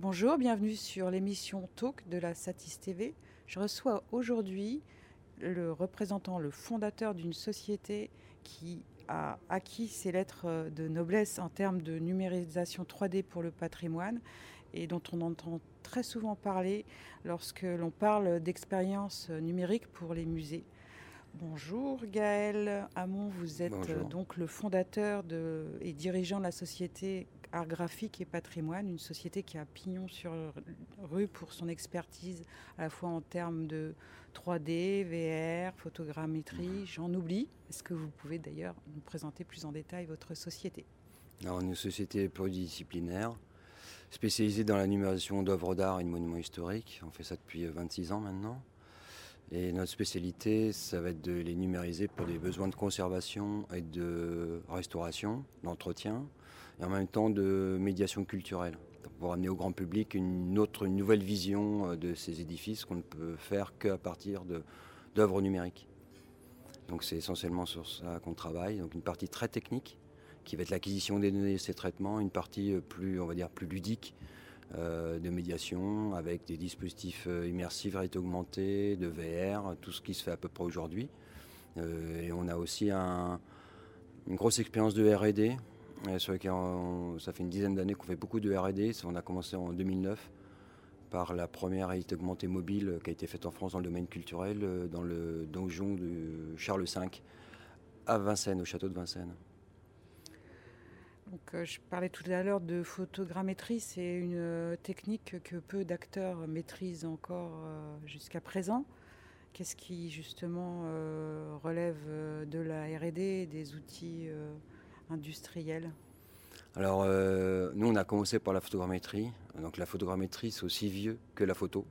Bonjour, bienvenue sur l'émission Talk de la Satis TV. Je reçois aujourd'hui le représentant, le fondateur d'une société qui a acquis ses lettres de noblesse en termes de numérisation 3D pour le patrimoine et dont on entend très souvent parler lorsque l'on parle d'expérience numérique pour les musées. Bonjour Gaël Hamon, vous êtes donc le fondateur et dirigeant de la société Art Graphique et Patrimoine, une société qui a pignon sur rue pour son expertise à la fois en termes de 3D, VR, photogrammétrie, j'en oublie. Est-ce que vous pouvez d'ailleurs nous présenter plus en détail votre société? Alors, une société pluridisciplinaire spécialisée dans la numérisation d'œuvres d'art et de monuments historiques. On fait ça depuis 26 ans maintenant. Et notre spécialité, ça va être de les numériser pour des besoins de conservation et de restauration, d'entretien, et en même temps de médiation culturelle, pour amener au grand public une autre, une nouvelle vision euh, de ces édifices qu'on ne peut faire qu'à partir d'œuvres numériques. Donc c'est essentiellement sur ça qu'on travaille. Donc une partie très technique, qui va être l'acquisition des données et ces traitements, une partie euh, plus, on va dire, plus ludique, euh, de médiation avec des dispositifs immersifs, réalité augmentée, de VR, tout ce qui se fait à peu près aujourd'hui. et on a aussi un, une grosse expérience de R&D sur ça fait une dizaine d'années qu'on fait beaucoup de R&D. On a commencé en 2009 par la première réalité augmentée mobile qui a été faite en France dans le domaine culturel, euh, dans le donjon de Charles V à Vincennes, au château de Vincennes. Donc, euh, je parlais tout à l'heure de photogrammétrie, c'est une euh, technique que peu d'acteurs maîtrisent encore jusqu'à présent. Qu'est-ce qui justement relève de la RD, des outils industriel Alors, euh, nous, on a commencé par la photogrammétrie. Donc, la photogrammétrie, c'est aussi vieux que la photo.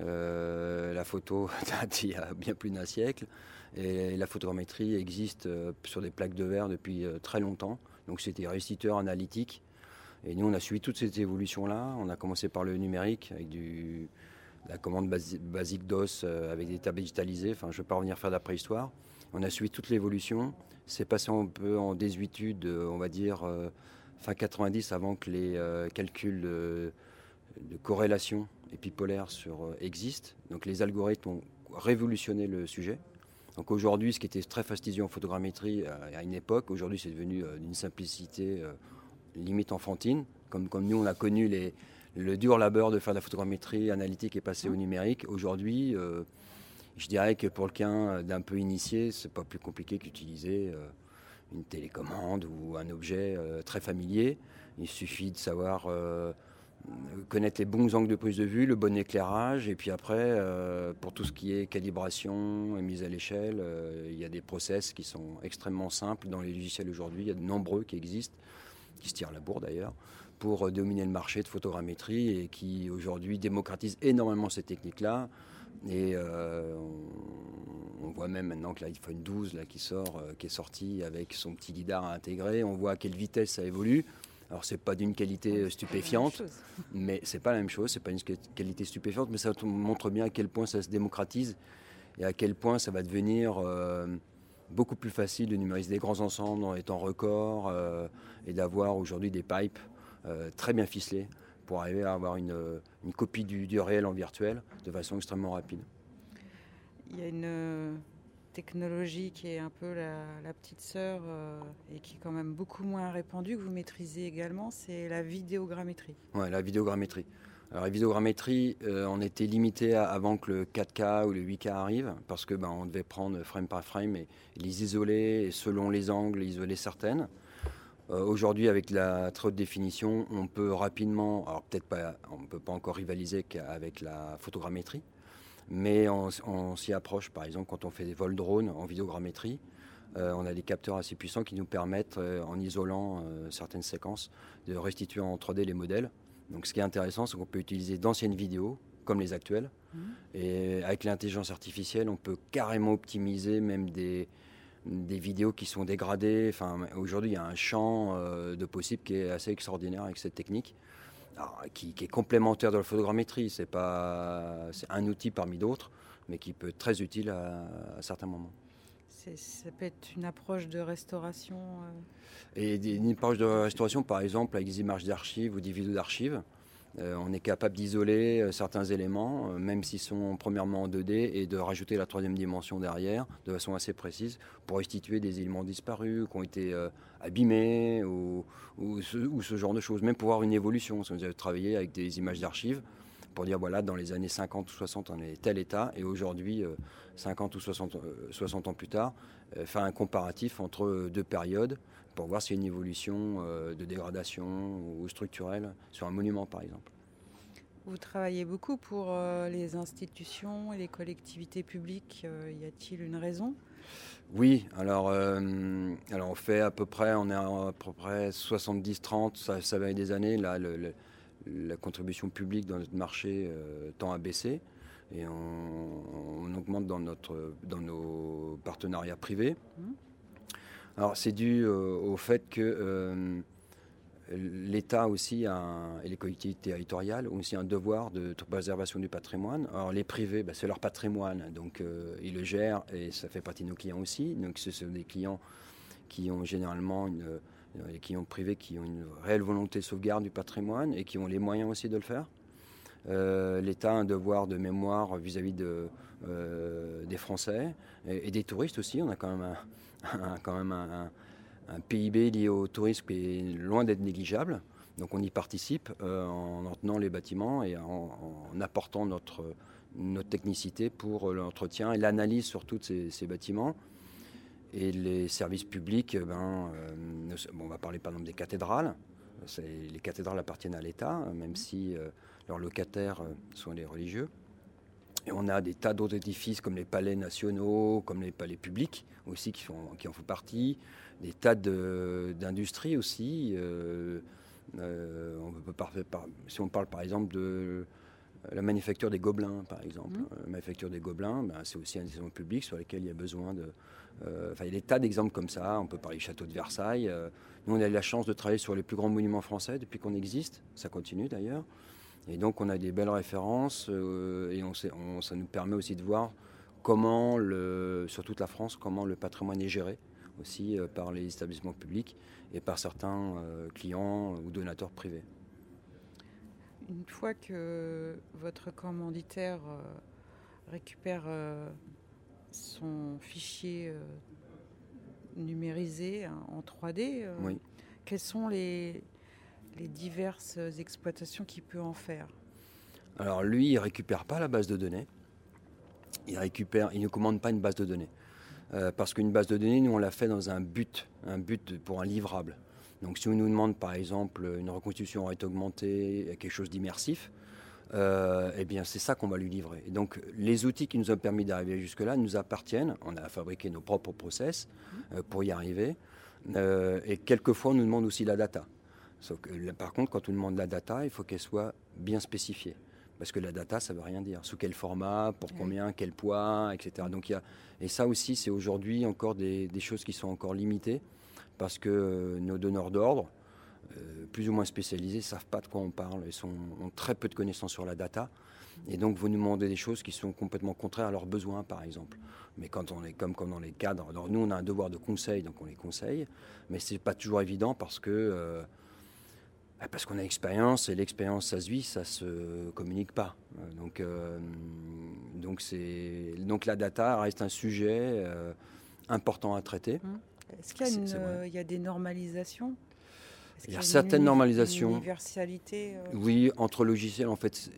Euh, la photo date il y a bien plus d'un siècle. Et la photogrammétrie existe euh, sur des plaques de verre depuis très longtemps. Donc, c'était restituteur analytique. Et nous, on a suivi toutes ces évolutions-là. On a commencé par le numérique avec la commande basique DOS avec des tables digitalisées. Enfin, je ne vais pas revenir faire de la préhistoire. On a suivi toute l'évolution. C'est passé un peu en désuétude, euh, on va dire, euh, fin 90, avant que les euh, calculs de, corrélation épipolaire sur, existent. Donc les algorithmes ont révolutionné le sujet. Donc aujourd'hui, ce qui était très fastidieux en photogrammétrie à une époque, aujourd'hui c'est devenu d'une simplicité limite enfantine. Comme, nous, on a connu le dur labeur de faire de la photogrammétrie analytique et passer au numérique. Aujourd'hui, je dirais que pour le cas d'un peu initié, c'est pas plus compliqué qu'utiliser euh, une télécommande ou un objet euh, très familier. Il suffit de savoir euh, connaître les bons angles de prise de vue, le bon éclairage, et puis après, pour tout ce qui est calibration et mise à l'échelle, il y a des process qui sont extrêmement simples dans les logiciels aujourd'hui. Il y a de nombreux qui existent, qui se tirent la bourre d'ailleurs, pour dominer le marché de photogrammétrie et qui aujourd'hui démocratisent énormément ces techniques-là. Et euh, on, voit même maintenant que l'iPhone 12 là, qui sort, euh, qui est sorti avec son petit lidar intégré, on voit à quelle vitesse ça évolue. Alors c'est pas d'une qualité stupéfiante, mais c'est pas la même chose, c'est pas une qualité stupéfiante, mais ça montre bien à quel point ça se démocratise et à quel point ça va devenir euh, beaucoup plus facile de numériser des grands ensembles en étant record et d'avoir aujourd'hui des pipes très bien ficelés pour arriver à avoir une, copie du, réel en virtuel de façon extrêmement rapide. Il y a une euh, technologie qui est un peu la, petite sœur euh, et qui est quand même beaucoup moins répandue, que vous maîtrisez également, c'est la vidéogrammétrie. Oui, la vidéogrammétrie. Alors la vidéogrammétrie, euh, on était limité avant que le 4K ou le 8K arrive, parce que ben, on devait prendre frame par frame et les isoler, et selon les angles, isoler certaines. Euh, aujourd'hui, avec la très haute définition, on peut rapidement, alors peut-être pas, on ne peut pas encore rivaliser qu'avec la photogrammétrie, mais on, s'y approche. Par exemple, quand on fait des vols drones en vidéogrammétrie, euh, on a des capteurs assez puissants qui nous permettent, euh, en isolant certaines séquences, de restituer en 3D les modèles. Donc, ce qui est intéressant, c'est qu'on peut utiliser d'anciennes vidéos, comme les actuelles, mmh. et avec l'intelligence artificielle, on peut carrément optimiser même des, des vidéos qui sont dégradées. Enfin, aujourd'hui, il y a un champ euh, de possibles qui est assez extraordinaire avec cette technique, qui, est complémentaire de la photogrammétrie. C'est pas, c'est un outil parmi d'autres, mais qui peut être très utile à, certains moments. Ça peut être une approche de restauration. Euh. Et une approche de restauration, par exemple, avec des images d'archives ou des vidéos d'archives. Euh, on est capable d'isoler euh, certains éléments, euh, même s'ils sont premièrement en 2D, et de rajouter la troisième dimension derrière, de façon assez précise, pour restituer des éléments disparus, qui ont été abîmés, ou, ce, genre de choses. Même pour voir une évolution. Si vous avez travaillé avec des images d'archives, pour dire, voilà, dans les années 50 ou 60, on est tel état, et aujourd'hui, 50 ou 60, 60 ans plus tard, faire un comparatif entre deux périodes, pour voir s'il y a une évolution euh, de dégradation ou structurelle sur un monument par exemple. Vous travaillez beaucoup pour euh, les institutions et les collectivités publiques. Euh, y a-t-il une raison? Oui, alors, alors on fait à peu près, on est à, peu près 70-30, ça, ça va des années. Là, la contribution publique dans notre marché tend à baisser et on, augmente dans, notre, dans nos partenariats privés. Mmh. Alors c'est dû euh, au fait que euh, l'État aussi et les collectivités territoriales ont aussi un devoir de préservation du patrimoine. Alors les privés, bah, c'est leur patrimoine, donc euh, ils le gèrent et ça fait partie de nos clients aussi. Donc ce sont des clients qui ont généralement une, les clients privés qui ont une réelle volonté de sauvegarde du patrimoine et qui ont les moyens aussi de le faire. L'État a un devoir de mémoire vis-à-vis de, des Français et, des touristes aussi. On a quand même un, PIB lié au tourisme qui est loin d'être négligeable. Donc on y participe euh, en tenant les bâtiments et en, apportant notre, technicité pour l'entretien et l'analyse sur tous ces, bâtiments. Et les services publics, eh ben, euh, on va parler par exemple des cathédrales. Les cathédrales appartiennent à l'État, même si euh, leurs locataires sont les religieux. Et on a des tas d'autres édifices comme les palais nationaux, comme les palais publics aussi qui, qui en font partie, des tas d'industries aussi. Euh, euh, on peut si on parle par exemple de la manufacture des gobelins, par exemple. Mmh. La manufacture des gobelins, ben, c'est aussi un exemple public sur lequel il y a besoin de. Euh, il y a des tas d'exemples comme ça. On peut parler du château de Versailles. nous, on a eu la chance de travailler sur les plus grands monuments français depuis qu'on existe. Ça continue d'ailleurs. Et donc on a des belles références euh, et on, ça nous permet aussi de voir comment, le, sur toute la France, comment le patrimoine est géré aussi euh, par les établissements publics et par certains euh, clients ou donateurs privés. Une fois que votre commanditaire récupère son fichier numérisé hein, en 3D, quels sont les, les diverses exploitations qu'il peut en faire Alors lui, il récupère pas la base de données. Il récupère, il ne commande pas une base de données. Euh, parce qu'une base de données, nous, on l'a fait dans un but, un but pour un livrable. Donc si on nous demande par exemple une reconstitution en réalité augmentée, quelque chose d'immersif, euh, eh bien c'est ça qu'on va lui livrer. Et donc les outils qui nous ont permis d'arriver jusque-là nous appartiennent. On a fabriqué nos propres process euh, pour y arriver. et quelquefois on nous demande aussi la data par contre, quand on demande la data, il faut qu'elle soit bien spécifiée. Parce que la data, ça ne veut rien dire. Sous quel format, pour combien, quel poids, etc. Donc, y a, et ça aussi, c'est aujourd'hui encore des, choses qui sont encore limitées. Parce que euh, nos donneurs d'ordre, euh, plus ou moins spécialisés, ne savent pas de quoi on parle. Ils ont très peu de connaissances sur la data. Et donc, vous nous demandez des choses qui sont complètement contraires à leurs besoins, par exemple. Mais quand on est comme, comme dans les cadres, alors nous, on a un devoir de conseil, donc on les conseille. Mais ce n'est pas toujours évident parce que. Euh, parce qu'on a l'expérience et l'expérience, ça se vit, ça se communique pas. Euh, donc, euh, donc, donc la data reste un sujet euh, important à traiter. Hum. Est-ce qu'il y a, des normalisations? Il y a, certaines normalisations. universalité Oui, entre logiciels, en fait,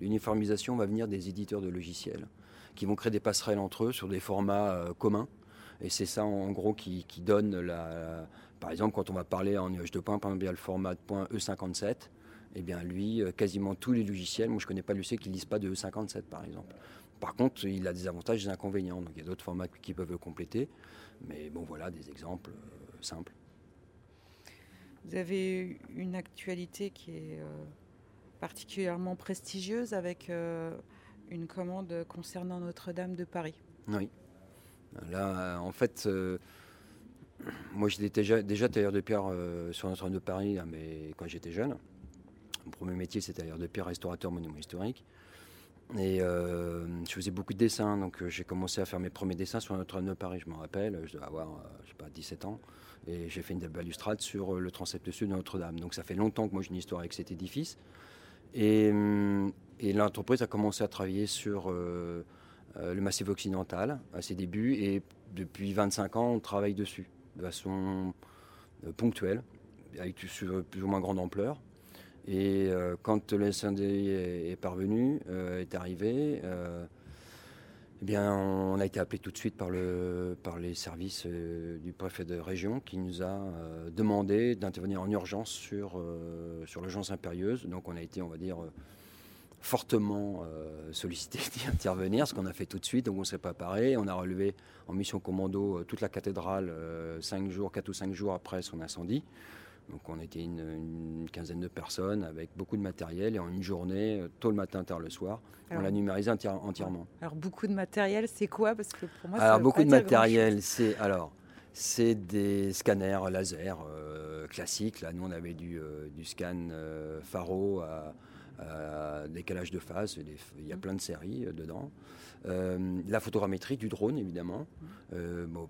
l'uniformisation va venir des éditeurs de logiciels qui vont créer des passerelles entre eux sur des formats communs. Et c'est ça, en gros, qui, qui donne la, par exemple, quand on va parler en nuage de points, par exemple, il y a le format .e57. Eh bien, lui, euh, quasiment tous les logiciels, moi je ne connais pas le qui ne lisent pas de E57 par exemple. Par contre, il a des avantages et des inconvénients. Donc il y a d'autres formats qui peuvent le compléter. Mais bon, voilà des exemples euh, simples. Vous avez une actualité qui est euh, particulièrement prestigieuse avec une commande concernant Notre-Dame de Paris. Oui. Là, en fait, moi, j'étais déjà, tailleur de pierre euh, sur Notre-Dame de Paris mais quand j'étais jeune. Mon premier métier, c'était tailleur de pierre, restaurateur monument historique. Et je faisais beaucoup de dessins, donc j'ai commencé à faire mes premiers dessins sur Notre-Dame de Paris, je me rappelle, je devais avoir, je sais pas, 17 ans. Et j'ai fait une balustrade sur le transept sud de Notre-Dame. Donc ça fait longtemps que moi j'ai une histoire avec cet édifice. Et, et l'entreprise a commencé à travailler sur euh, euh, le massif occidental à ses débuts. Et depuis 25 ans, on travaille dessus de façon euh, ponctuelle, avec plus ou moins grande ampleur. Et quand le SND est, parvenu, est arrivé, eh bien, on a été appelé tout de suite par, le, par les services du préfet de région qui nous a demandé d'intervenir en urgence sur, sur l'urgence impérieuse. Donc on a été, on va dire, fortement euh, sollicité d'y intervenir, ce qu'on a fait tout de suite, donc on s'est préparé. On a relevé en mission commando euh, toute la cathédrale euh, cinq jours, 4 ou 5 jours après son incendie. Donc on était une, quinzaine de personnes avec beaucoup de matériel et en une journée, tôt le matin, tard le soir, on l'a numérisé entièrement. Alors beaucoup de matériel, c'est quoi? Parce que pour moi, alors beaucoup de matériel, c'est alors c'est des scanners laser classiques. Là, nous on avait du, du scan Faro à euh, décalage de phase, il y a plein de séries euh, dedans. Euh, la photogrammétrie du drone, évidemment.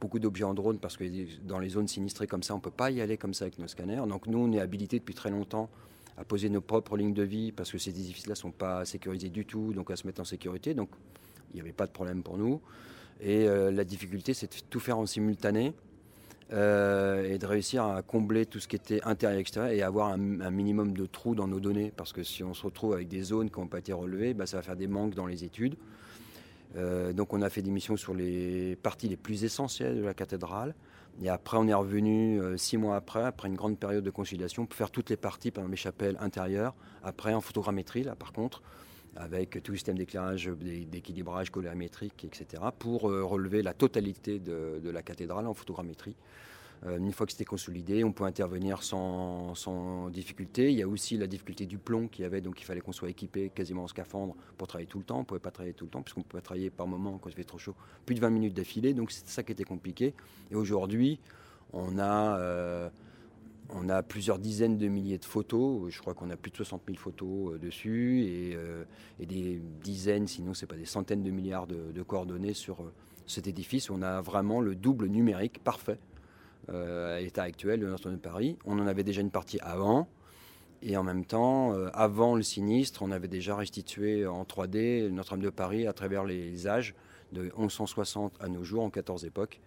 beaucoup d'objets en drone, parce que dans les zones sinistrées comme ça, on ne peut pas y aller comme ça avec nos scanners. Donc nous, on est habilité depuis très longtemps à poser nos propres lignes de vie, parce que ces édifices-là ne sont pas sécurisés du tout, donc à se mettre en sécurité. Donc il n'y avait pas de problème pour nous. Et la difficulté, c'est de tout faire en simultané. Euh, et de réussir à combler tout ce qui était intérieur et extérieur et avoir un, minimum de trous dans nos données. Parce que si on se retrouve avec des zones qui n'ont pas été relevées, bah, ça va faire des manques dans les études. Euh, donc on a fait des missions sur les parties les plus essentielles de la cathédrale. Et après, on est revenu euh, six mois après, après une grande période de conciliation, pour faire toutes les parties, par les chapelles intérieures. Après, en photogrammétrie, là, par contre, avec tout le système d'éclairage, d'équilibrage colorimétrique, etc., pour relever la totalité de, de, la cathédrale en photogrammétrie. Euh, une fois que c'était consolidé, on peut intervenir sans, difficulté. Il y a aussi la difficulté du plomb qu'il y avait, donc il fallait qu'on soit équipé quasiment en scaphandre pour travailler tout le temps. On ne pouvait pas travailler tout le temps, puisqu'on pouvait travailler par moment quand il fait trop chaud, plus de 20 minutes d'affilée. Donc c'est ça qui était compliqué. Et aujourd'hui, on a, euh, on a plusieurs dizaines de milliers de photos. Je crois qu'on a plus de 60 000 photos euh, dessus et, des dizaines, sinon c'est pas des centaines de milliards de, coordonnées sur cet édifice. On a vraiment le double numérique parfait euh, à l'état actuel de Notre-Dame de Paris. On en avait déjà une partie avant. Et en même temps, euh, avant le sinistre, on avait déjà restitué en 3D Notre-Dame de Paris à travers les âges de 1160 à nos jours en 14 époques.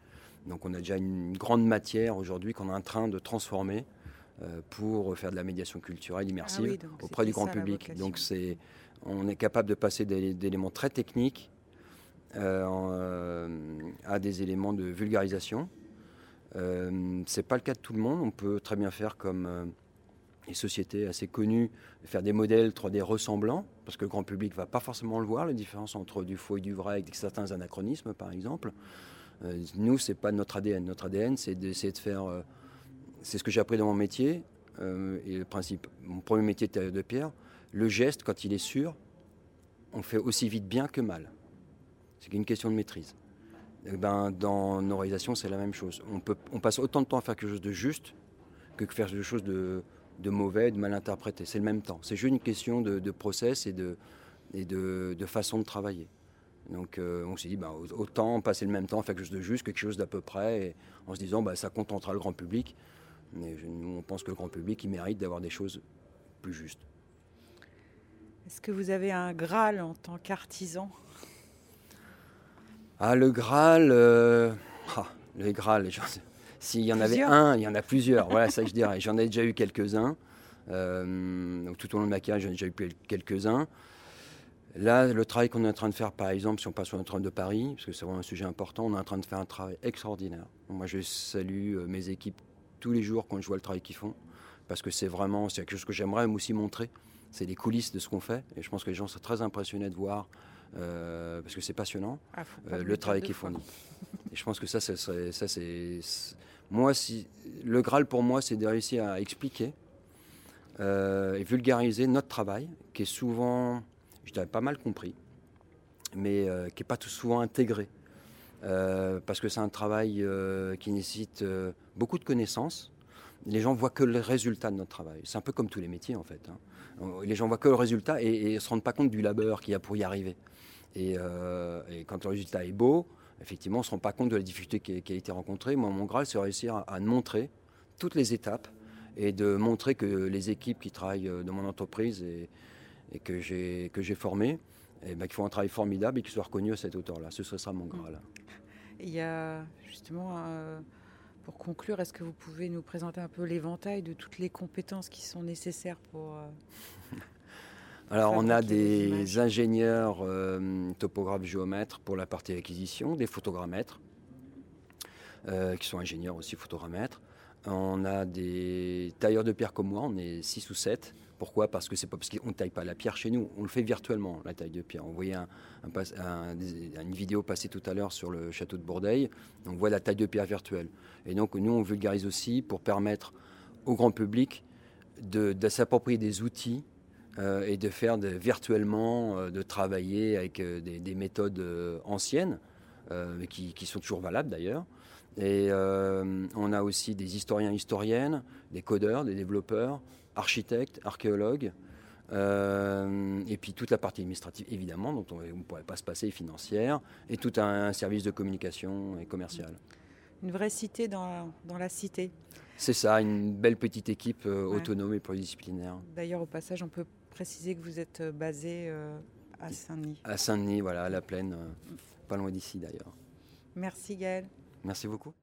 Donc on a déjà une grande matière aujourd'hui qu'on est en train de transformer euh, pour faire de la médiation culturelle immersive ah auprès du grand public. Donc c'est, on est capable de passer d'éléments très techniques à des éléments de vulgarisation euh, Ce n'est pas le cas de tout le monde. On peut très bien faire comme euh, les sociétés assez connues, faire des modèles 3D ressemblants, parce que le grand public ne va pas forcément le voir, la différence entre du faux et du vrai, avec certains anachronismes par exemple. Euh, nous, ce n'est pas notre ADN. Notre ADN, c'est d'essayer de faire... c'est ce que j'ai appris dans mon métier, et le principe, mon premier métier de pierre, le geste, quand il est sûr, on fait aussi vite bien que mal. C'est une question de maîtrise. Eh ben, dans nos réalisations, c'est la même chose. On, peut, on passe autant de temps à faire quelque chose de juste que faire quelque chose de, de mauvais, de mal interprété. C'est le même temps. C'est juste une question de, process et, de, et de, façon de travailler. Donc euh, on s'est dit, ben, autant passer le même temps faire quelque chose de juste que quelque chose d'à peu près, en se disant, ben, ça contentera le grand public. Mais nous, on pense que le grand public, il mérite d'avoir des choses plus justes. Est-ce que vous avez un Graal en tant qu'artisan? Ah, le Graal, euh, ah, le Graal, s'il y en avait un, il y en a plusieurs. Voilà, ça que je dirais. J'en ai déjà eu quelques-uns. Euh, tout au long de ma carrière, j'en ai déjà eu quelques-uns. Là, le travail qu'on est en train de faire, par exemple, si on passe sur notre train de Paris, parce que c'est vraiment un sujet important, on est en train de faire un travail extraordinaire. Moi, je salue euh, mes équipes tous les jours quand je vois le travail qu'ils font, parce que c'est vraiment c'est quelque chose que j'aimerais aussi montrer. C'est les coulisses de ce qu'on fait, et je pense que les gens sont très impressionnés de voir euh, parce que c'est passionnant, ah, euh, le travail qui est fourni. Et je pense que ça, ça, ça c'est. Moi, si, le Graal pour moi, c'est de réussir à expliquer euh, et vulgariser notre travail, qui est souvent, je dirais, pas mal compris, mais qui n'est pas tout souvent intégré. parce que c'est un travail qui nécessite beaucoup de connaissances, les gens voient que le résultat de notre travail. C'est un peu comme tous les métiers en fait. Hein. Les gens voient que le résultat et ne se rendent pas compte du labeur qu'il y a pour y arriver. Et, quand le résultat est beau, effectivement, on ne se rend pas compte de la difficulté qui, a été rencontrée. Moi, mon Graal, c'est réussir à, à montrer toutes les étapes et de montrer que les équipes qui travaillent dans mon entreprise et, et que j'ai formées, eh ben, qui font un travail formidable et qui soient reconnus à cette hauteur-là. Ce sera mon Graal. Il y a justement, euh, pour conclure, est-ce que vous pouvez nous présenter un peu l'éventail de toutes les compétences qui sont nécessaires pour... Euh, Alors on a des ingénieurs euh, topographes géomètres pour la partie acquisition, des photogrammètres, qui sont ingénieurs aussi photogrammètres. On a des tailleurs de pierre comme moi, on est 6 ou 7. Pourquoi? Parce que c'est pas parce qu'on ne taille pas la pierre chez nous, on le fait virtuellement, la taille de pierre. On voyait une vidéo passer tout à l'heure sur le château de Bourdeil, on voit la taille de pierre virtuelle. Et donc nous, on vulgarise aussi pour permettre au grand public de, s'approprier des outils euh, et de faire virtuellement, euh, de travailler avec euh, des, méthodes anciennes, qui, qui, sont toujours valables d'ailleurs, et on a aussi des historiens, historiennes, des codeurs, des développeurs, architectes, archéologues, euh, et puis toute la partie administrative, évidemment, dont on ne pourrait pas se passer, financière, et tout un, service de communication et commercial. Une vraie cité dans, dans la cité. C'est ça, une belle petite équipe euh, autonome et pluridisciplinaire. D'ailleurs, au passage, on peut préciser que vous êtes basé à Saint-Denis. À Saint-Denis, voilà, à la plaine, pas loin d'ici d'ailleurs. Merci Gaël. Merci beaucoup.